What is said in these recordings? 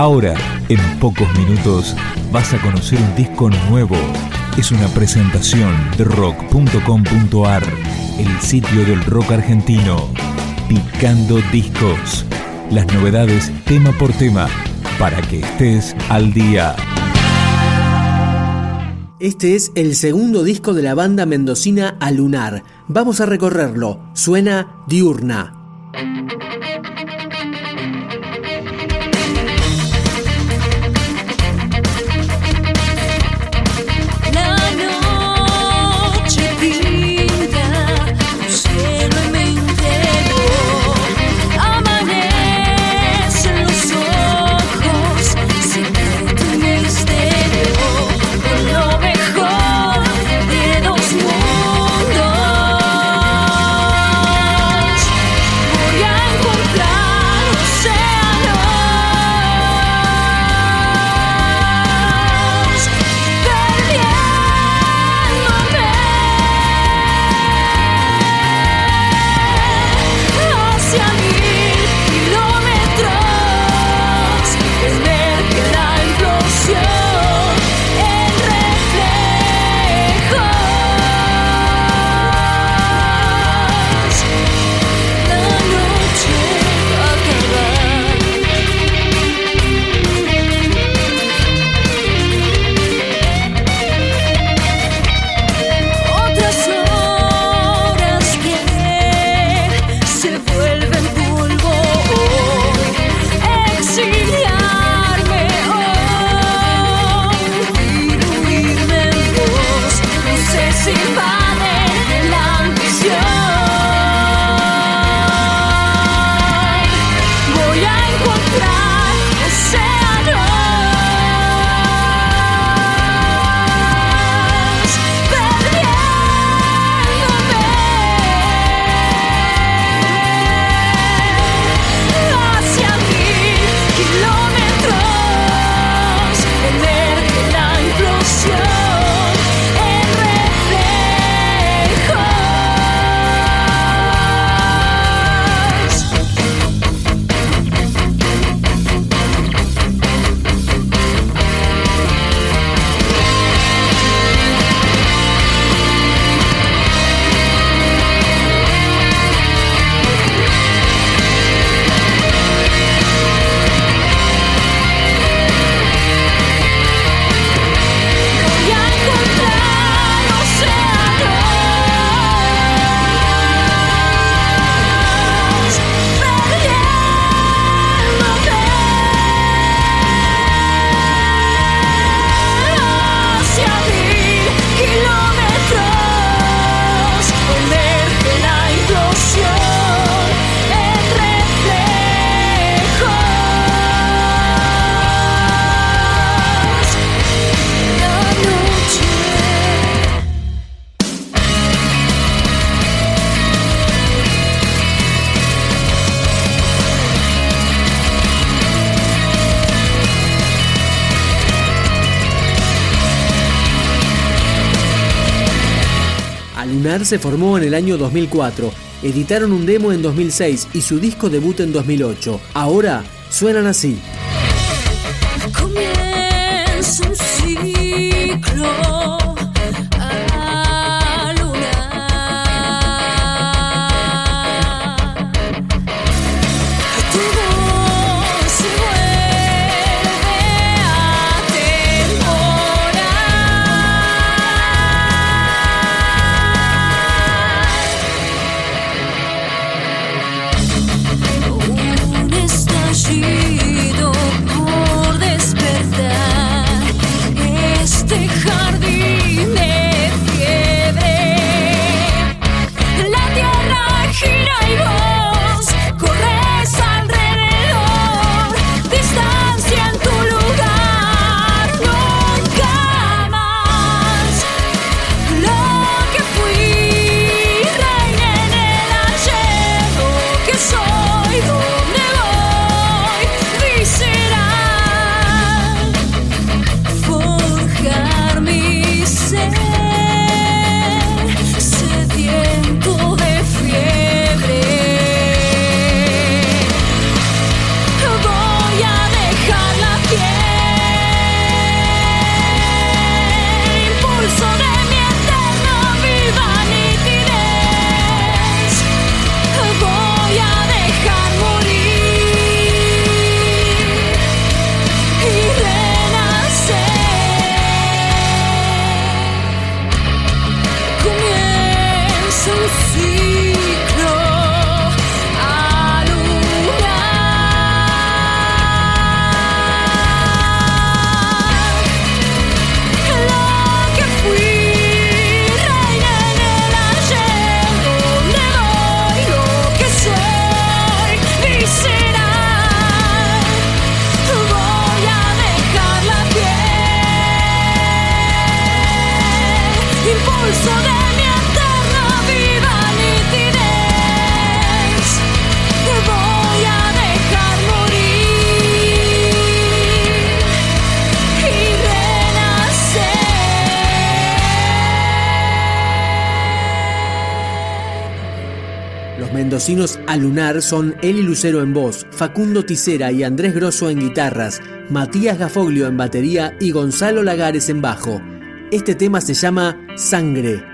Ahora, en pocos minutos, vas a conocer un disco nuevo. Es una presentación de rock.com.ar, el sitio del rock argentino. Picando discos. Las novedades tema por tema, para que estés al día. Este es el segundo disco de la banda mendocina Alunar. Vamos a recorrerlo. Suena diurna. Se formó en el año 2004, editaron un demo en 2006 y su disco debut en 2008. Ahora suenan así. Mendocinos a Lunar son Eli Lucero en voz, Facundo Ticera y Andrés Grosso en guitarras, Matías Gafoglio en batería y Gonzalo Lagares en bajo. Este tema se llama Sangre.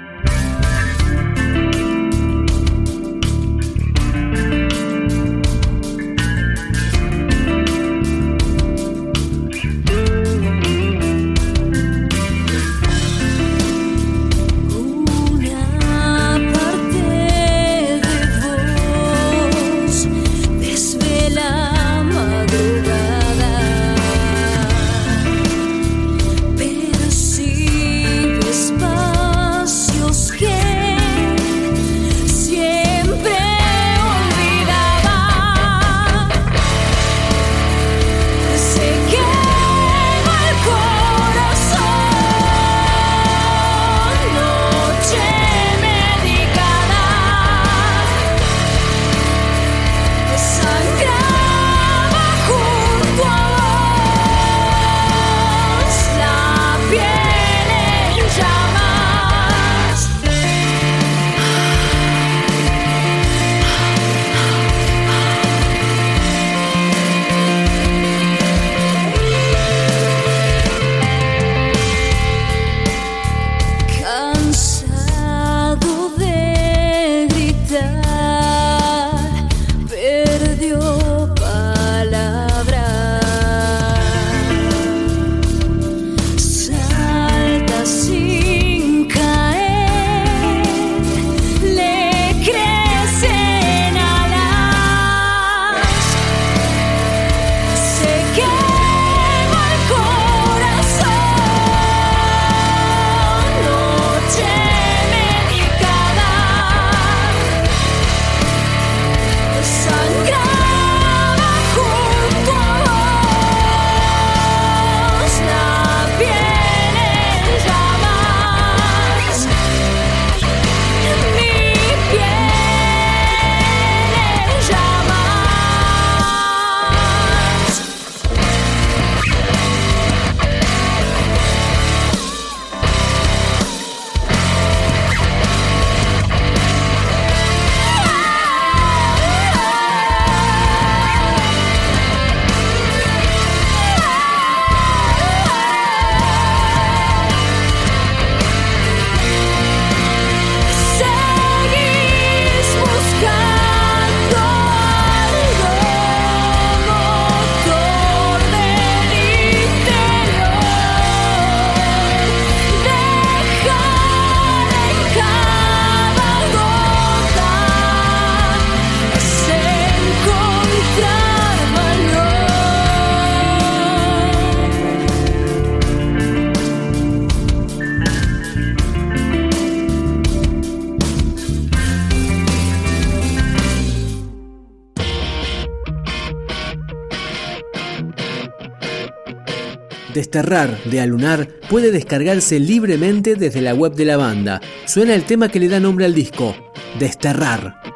Desterrar de Alunar puede descargarse libremente desde la web de la banda. Suena el tema que le da nombre al disco, Desterrar.